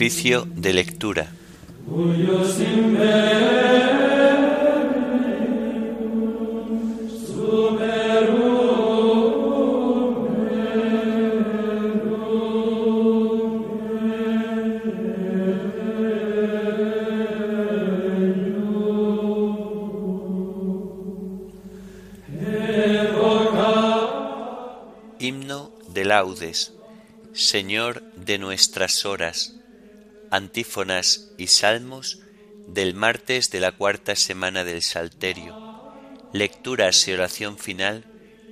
Oficio de lectura. Himno de laudes, Señor de nuestras horas, antífonas y salmos del martes de la cuarta semana del Salterio, lecturas y oración final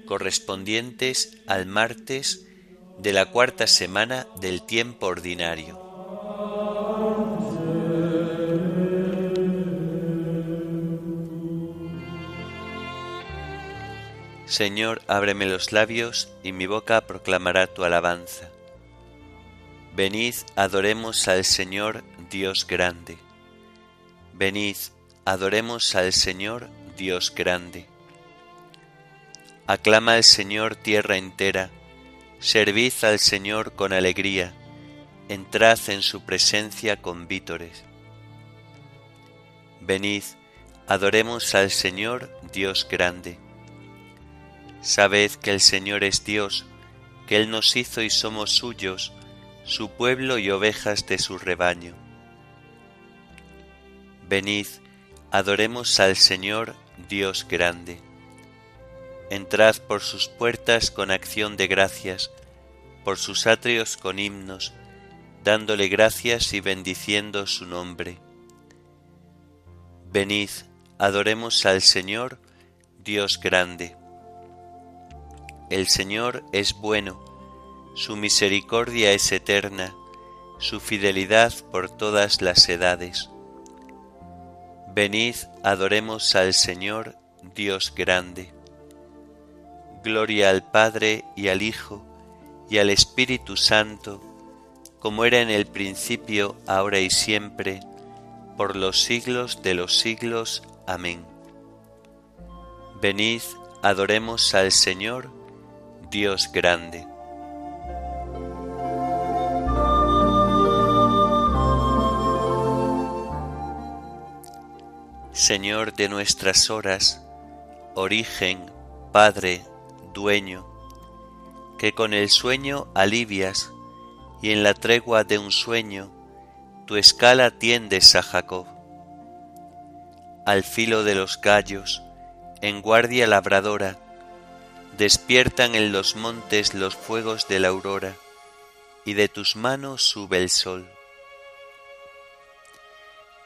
correspondientes al martes de la cuarta semana del tiempo ordinario. Señor, ábreme los labios y mi boca proclamará tu alabanza. Venid, adoremos al Señor Dios grande. Venid, adoremos al Señor Dios grande. Aclama al Señor tierra entera, servid al Señor con alegría, entrad en su presencia con vítores. Venid, adoremos al Señor Dios grande. Sabed que el Señor es Dios, que Él nos hizo y somos suyos, su pueblo y ovejas de su rebaño. Venid, adoremos al Señor Dios grande. Entrad por sus puertas con acción de gracias, por sus atrios con himnos, dándole gracias y bendiciendo su nombre. Venid, adoremos al Señor Dios grande. El Señor es bueno, su misericordia es eterna, su fidelidad por todas las edades. Venid, adoremos al Señor, Dios grande. Gloria al Padre y al Hijo y al Espíritu Santo, como era en el principio, ahora y siempre, por los siglos de los siglos. Amén. Venid, adoremos al Señor, Dios grande. Señor de nuestras horas, origen, Padre, dueño, que con el sueño alivias y en la tregua de un sueño tu escala tiendes a Jacob. Al filo de los gallos, en guardia labradora, despiertan en los montes los fuegos de la aurora, y de tus manos sube el sol.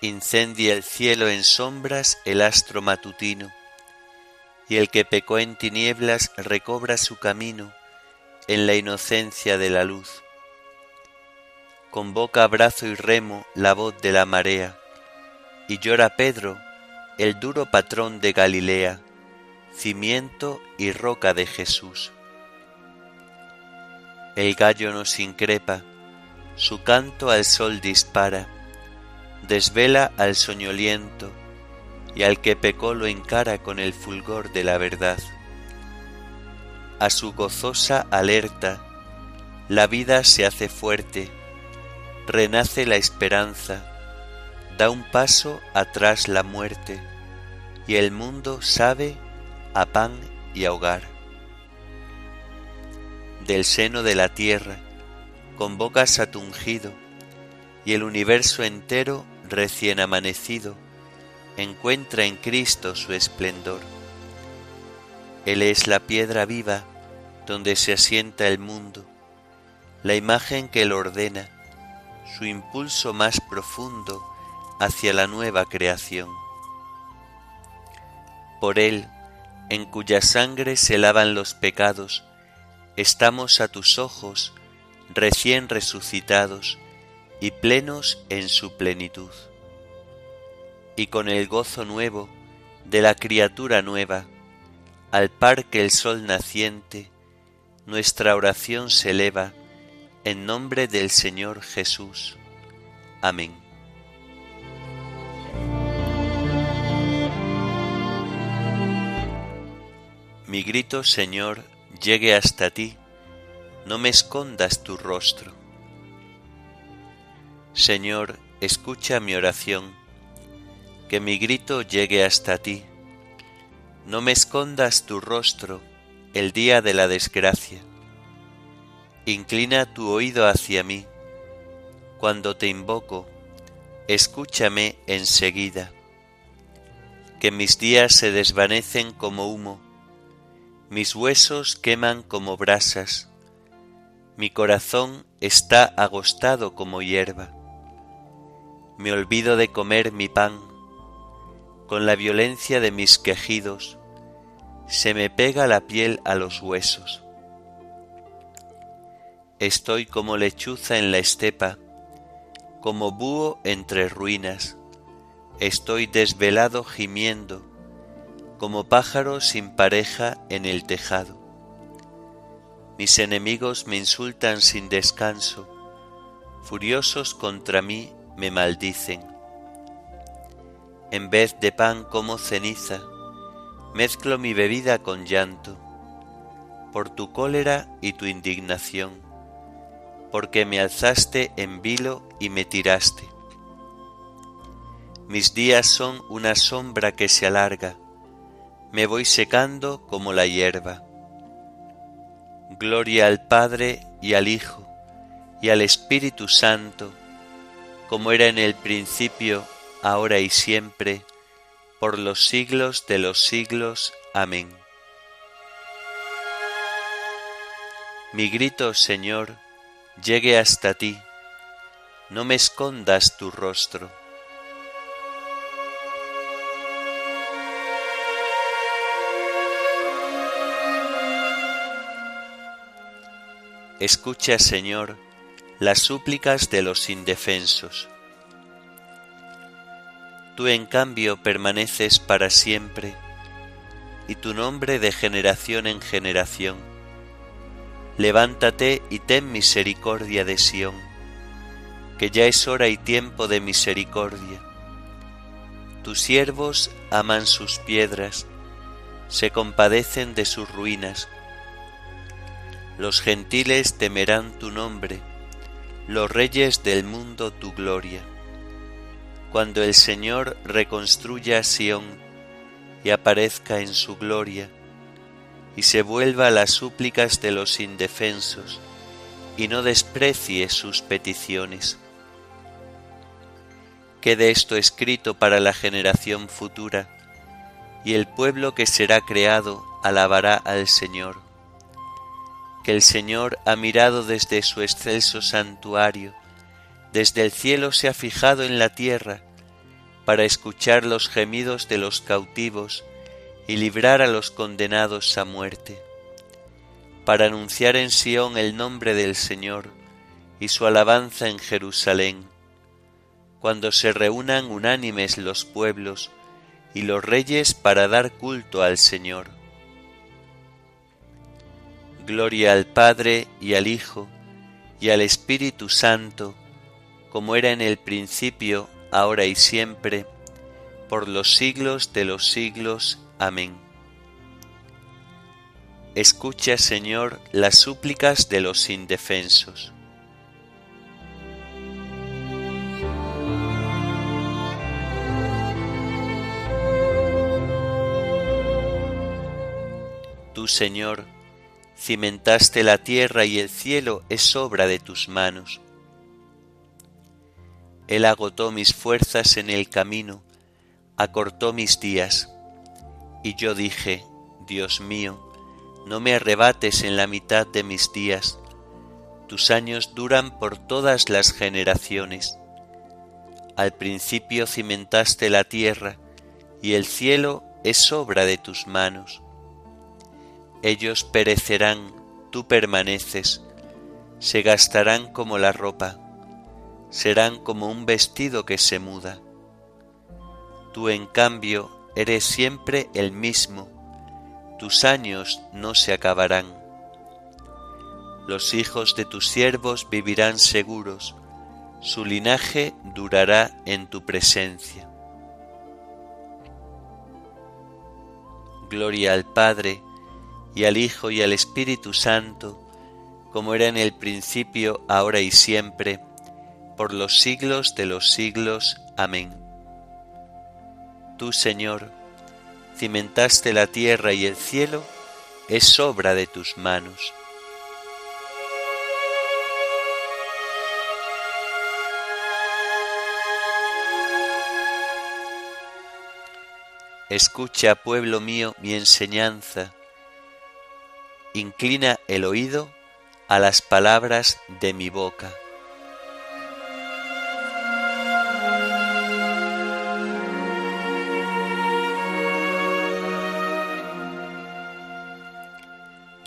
Incendia el cielo en sombras el astro matutino, y el que pecó en tinieblas recobra su camino en la inocencia de la luz. Convoca brazo y remo la voz de la marea, y llora Pedro, el duro patrón de Galilea, cimiento y roca de Jesús. El gallo nos increpa, su canto al sol dispara, desvela al soñoliento, y al que pecó lo encara con el fulgor de la verdad. A su gozosa alerta, la vida se hace fuerte, renace la esperanza, da un paso atrás la muerte, y el mundo sabe a pan y a hogar. Del seno de la tierra convocas a tu y el universo entero recién amanecido encuentra en Cristo su esplendor. Él es la piedra viva donde se asienta el mundo, la imagen que él ordena, su impulso más profundo hacia la nueva creación. Por él en cuya sangre se lavan los pecados, estamos a tus ojos recién resucitados y plenos en su plenitud. Y con el gozo nuevo de la criatura nueva, al par que el sol naciente, nuestra oración se eleva en nombre del Señor Jesús. Amén. Mi grito, Señor, llegue hasta ti, no me escondas tu rostro. Señor, escucha mi oración, que mi grito llegue hasta ti. No me escondas tu rostro el día de la desgracia. Inclina tu oído hacia mí. Cuando te invoco, escúchame enseguida. Que mis días se desvanecen como humo, mis huesos queman como brasas, mi corazón está agostado como hierba. Me olvido de comer mi pan, con la violencia de mis quejidos, se me pega la piel a los huesos. Estoy como lechuza en la estepa, como búho entre ruinas, estoy desvelado gimiendo, como pájaro sin pareja en el tejado. Mis enemigos me insultan sin descanso, furiosos contra mí me maldicen. En vez de pan como ceniza, mezclo mi bebida con llanto, por tu cólera y tu indignación porque me alzaste en vilo y me tiraste. Mis días son una sombra que se alarga, me voy secando como la hierba. Gloria al Padre y al Hijo y al Espíritu Santo, como era en el principio, ahora y siempre, por los siglos de los siglos. Amén. Mi grito, Señor, llegue hasta ti, no me escondas tu rostro. Escucha, Señor, las súplicas de los indefensos. Tú en cambio permaneces para siempre, y tu nombre de generación en generación levántate y ten misericordia de Sión, que ya es hora y tiempo de misericordia. Tus siervos aman sus piedras, se compadecen de sus ruinas. Los gentiles temerán tu nombre, los reyes del mundo tu gloria. Cuando el Señor reconstruya Sión y aparezca en su gloria, y se vuelva a las súplicas de los indefensos y no desprecie sus peticiones. Quede esto escrito para la generación futura, y el pueblo que será creado alabará al Señor. Que el Señor ha mirado desde su excelso santuario, desde el cielo se ha fijado en la tierra, para escuchar los gemidos de los cautivos, y librar a los condenados a muerte, para anunciar en Sión el nombre del Señor y su alabanza en Jerusalén, cuando se reúnan unánimes los pueblos y los reyes para dar culto al Señor. Gloria al Padre y al Hijo y al Espíritu Santo, como era en el principio, ahora y siempre, por los siglos de los siglos. Amén. Escucha, Señor, las súplicas de los indefensos. Tú, Señor, cimentaste la tierra y el cielo es obra de tus manos. Él agotó mis fuerzas en el camino, acortó mis días y yo dije, Dios mío, no me arrebates en la mitad de mis días, tus años duran por todas las generaciones. Al principio cimentaste la tierra, y el cielo es obra de tus manos. Ellos perecerán, tú permaneces, se gastarán como la ropa, serán como un vestido que se muda. Tú en cambio eres siempre el mismo, tus años no se acabarán. Los hijos de tus siervos vivirán seguros, su linaje durará en tu presencia. Gloria al Padre, y al Hijo, y al Espíritu Santo, como era en el principio, ahora y siempre, por los siglos de los siglos. Amén. Tú, Señor, cimentaste la tierra y el cielo, es obra de tus manos. Escucha, pueblo mío, mi enseñanza. Inclina el oído a las palabras de mi boca.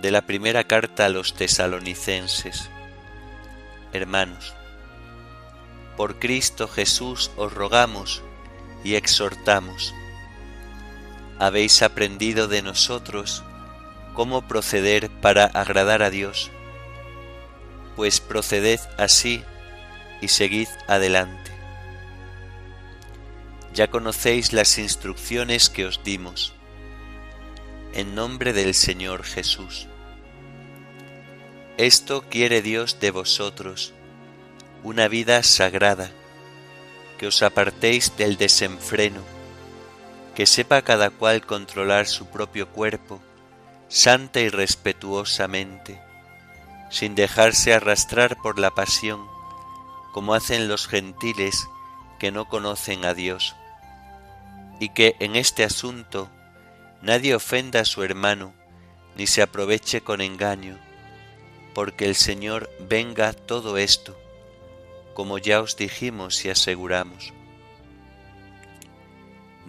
De la primera carta a los tesalonicenses. Hermanos, por Cristo Jesús os rogamos y exhortamos habéis aprendido de nosotros cómo proceder para agradar a Dios, pues proceded así y seguid adelante. Ya conocéis las instrucciones que os dimos. En nombre del Señor Jesús. Esto quiere Dios de vosotros, una vida sagrada, que os apartéis del desenfreno que sepa cada cual controlar su propio cuerpo, santa y respetuosamente, sin dejarse arrastrar por la pasión, como hacen los gentiles que no conocen a Dios, y que en este asunto nadie ofenda a su hermano, ni se aproveche con engaño, porque el Señor venga todo esto, como ya os dijimos y aseguramos.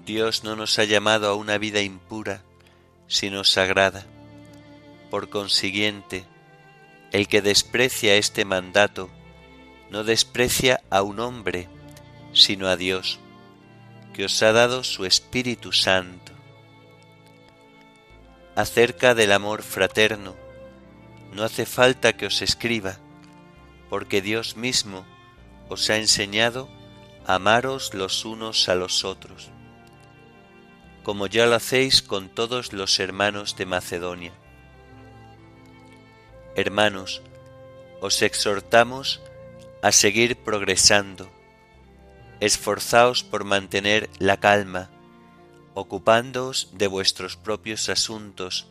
Dios no nos ha llamado a una vida impura, sino sagrada. Por consiguiente, el que desprecia este mandato no desprecia a un hombre, sino a Dios, que os ha dado su Espíritu Santo. Acerca del amor fraterno, no hace falta que os escriba, porque Dios mismo os ha enseñado a amaros los unos a los otros como ya lo hacéis con todos los hermanos de Macedonia. Hermanos, os exhortamos a seguir progresando. Esforzaos por mantener la calma, ocupándoos de vuestros propios asuntos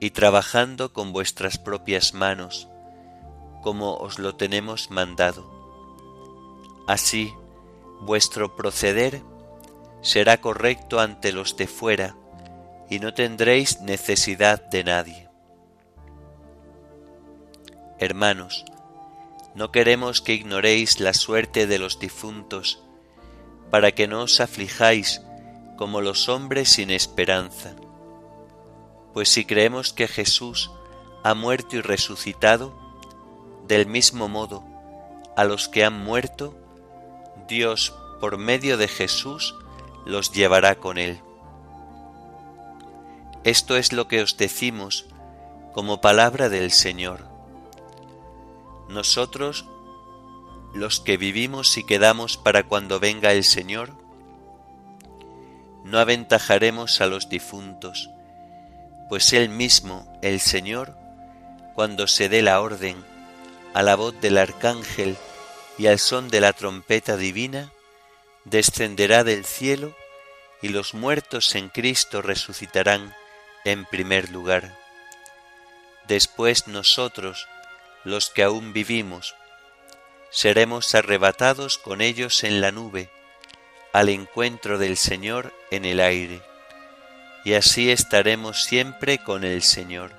y trabajando con vuestras propias manos, como os lo tenemos mandado. Así, vuestro proceder será correcto ante los de fuera, y no tendréis necesidad de nadie. Hermanos, no queremos que ignoréis la suerte de los difuntos, para que no os aflijáis como los hombres sin esperanza. Pues si creemos que Jesús ha muerto y resucitado, del mismo modo, a los que han muerto, Dios, por medio de Jesús, los llevará con él. Esto es lo que os decimos como palabra del Señor. Nosotros, los que vivimos y quedamos para cuando venga el Señor, no aventajaremos a los difuntos, pues Él mismo, el Señor, cuando se dé la orden, a la voz del arcángel y al son de la trompeta divina, descenderá del cielo y los muertos en Cristo resucitarán en primer lugar. Después nosotros, los que aún vivimos, seremos arrebatados con ellos en la nube, al encuentro del Señor en el aire, y así estaremos siempre con el Señor.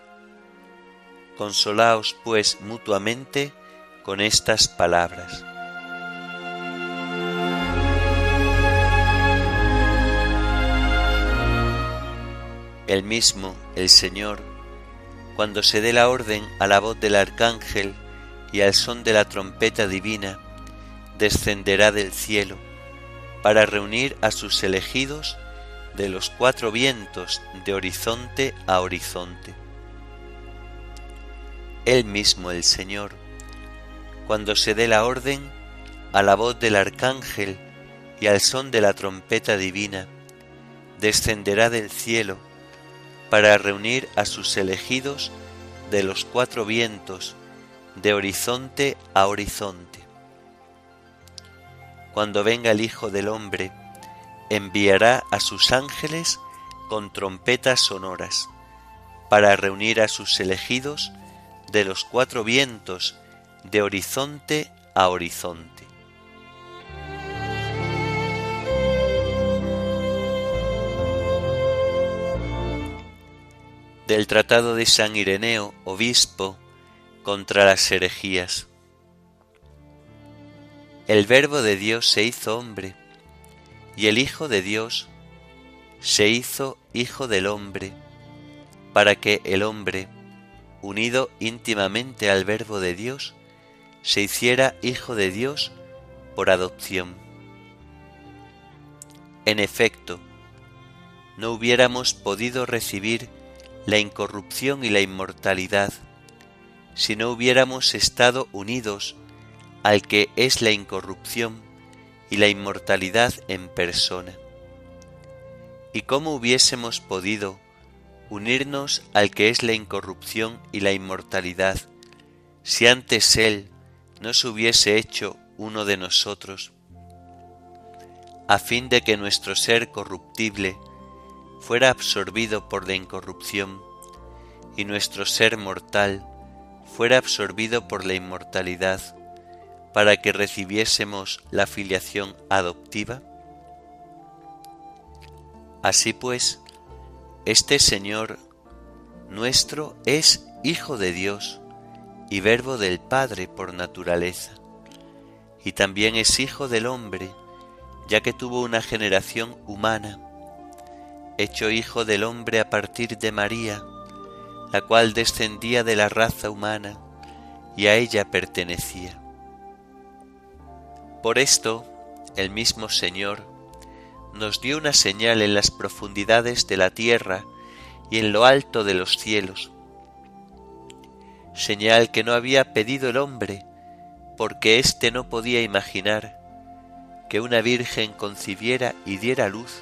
Consolaos pues mutuamente con estas palabras. El mismo, el Señor, cuando se dé la orden a la voz del arcángel y al son de la trompeta divina, descenderá del cielo para reunir a sus elegidos de los cuatro vientos de horizonte a horizonte. Él mismo, el Señor, cuando se dé la orden a la voz del arcángel y al son de la trompeta divina, descenderá del cielo para reunir a sus elegidos de los cuatro vientos, de horizonte a horizonte. cuando venga el Hijo del Hombre, enviará a sus ángeles con trompetas sonoras, para reunir a sus elegidos de los cuatro vientos, de horizonte a horizonte. Del Tratado de San Ireneo, obispo, contra las herejías. El Verbo de Dios se hizo hombre, y el Hijo de Dios se hizo Hijo del hombre, para que el hombre, unido íntimamente al Verbo de Dios, se hiciera Hijo de Dios por adopción. En efecto, no hubiéramos podido recibir la incorrupción y la inmortalidad si no hubiéramos estado unidos al que es la incorrupción y la inmortalidad en persona. ¿Y cómo hubiésemos podido unirnos al que es la incorrupción y la inmortalidad si antes Él no se hubiese hecho uno de nosotros, a fin de que nuestro ser corruptible fuera absorbido por la incorrupción y nuestro ser mortal fuera absorbido por la inmortalidad, para que recibiésemos la filiación adoptiva? Así pues, este Señor nuestro es Hijo de Dios y Verbo del Padre por naturaleza, y también es Hijo del hombre, ya que tuvo una generación humana, hecho Hijo del hombre a partir de María, la cual descendía de la raza humana y a ella pertenecía. Por esto, el mismo Señor nos dio una señal en las profundidades de la tierra y en lo alto de los cielos, señal que no había pedido el hombre, porque éste no podía imaginar que una virgen concibiera y diera luz,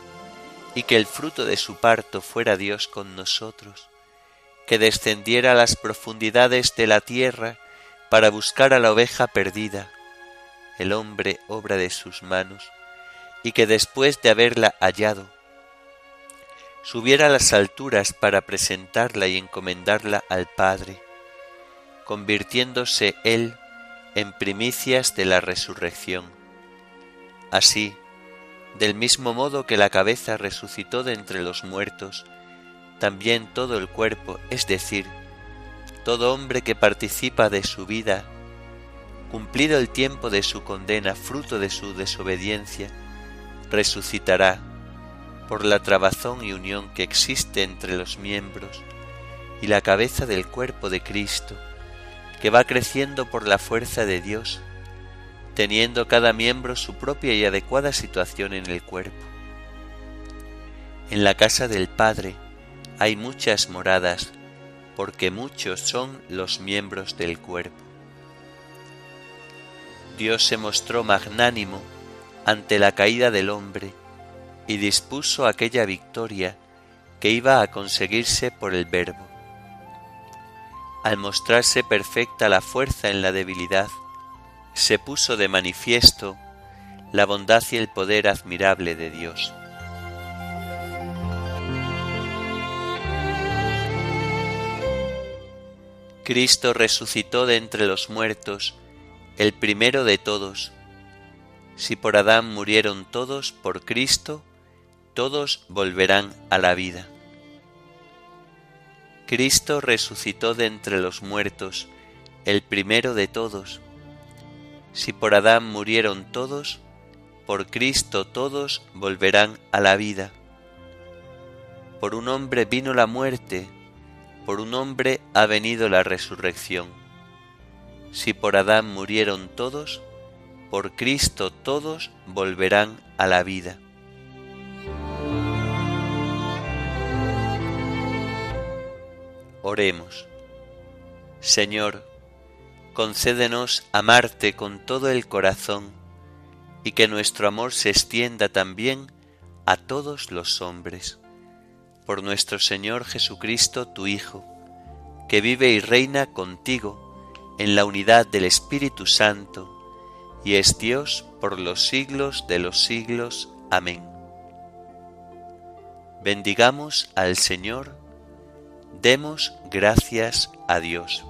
y que el fruto de su parto fuera Dios con nosotros que descendiera a las profundidades de la tierra para buscar a la oveja perdida, el hombre obra de sus manos, y que después de haberla hallado, subiera a las alturas para presentarla y encomendarla al Padre, convirtiéndose él en primicias de la resurrección. Así, del mismo modo que la cabeza resucitó de entre los muertos, también todo el cuerpo, es decir, todo hombre que participa de su vida, cumplido el tiempo de su condena, fruto de su desobediencia, resucitará por la trabazón y unión que existe entre los miembros y la cabeza del cuerpo de Cristo, que va creciendo por la fuerza de Dios, teniendo cada miembro su propia y adecuada situación en el cuerpo. En la casa del Padre, hay muchas moradas, porque muchos son los miembros del cuerpo. Dios se mostró magnánimo ante la caída del hombre y dispuso aquella victoria que iba a conseguirse por el Verbo. Al mostrarse perfecta la fuerza en la debilidad, se puso de manifiesto la bondad y el poder admirable de Dios. Cristo resucitó de entre los muertos, el primero de todos. Si por Adán murieron todos, por Cristo, todos volverán a la vida. Cristo resucitó de entre los muertos, el primero de todos. Si por Adán murieron todos, por Cristo todos volverán a la vida. Por un hombre vino la muerte, por un hombre ha venido la resurrección. Si por Adán murieron todos, por Cristo todos volverán a la vida. Oremos. Señor, concédenos amarte con todo el corazón y que nuestro amor se extienda también a todos los hombres por nuestro Señor Jesucristo, tu Hijo, que vive y reina contigo en la unidad del Espíritu Santo, y es Dios por los siglos de los siglos. Amén. Bendigamos al Señor, demos gracias a Dios.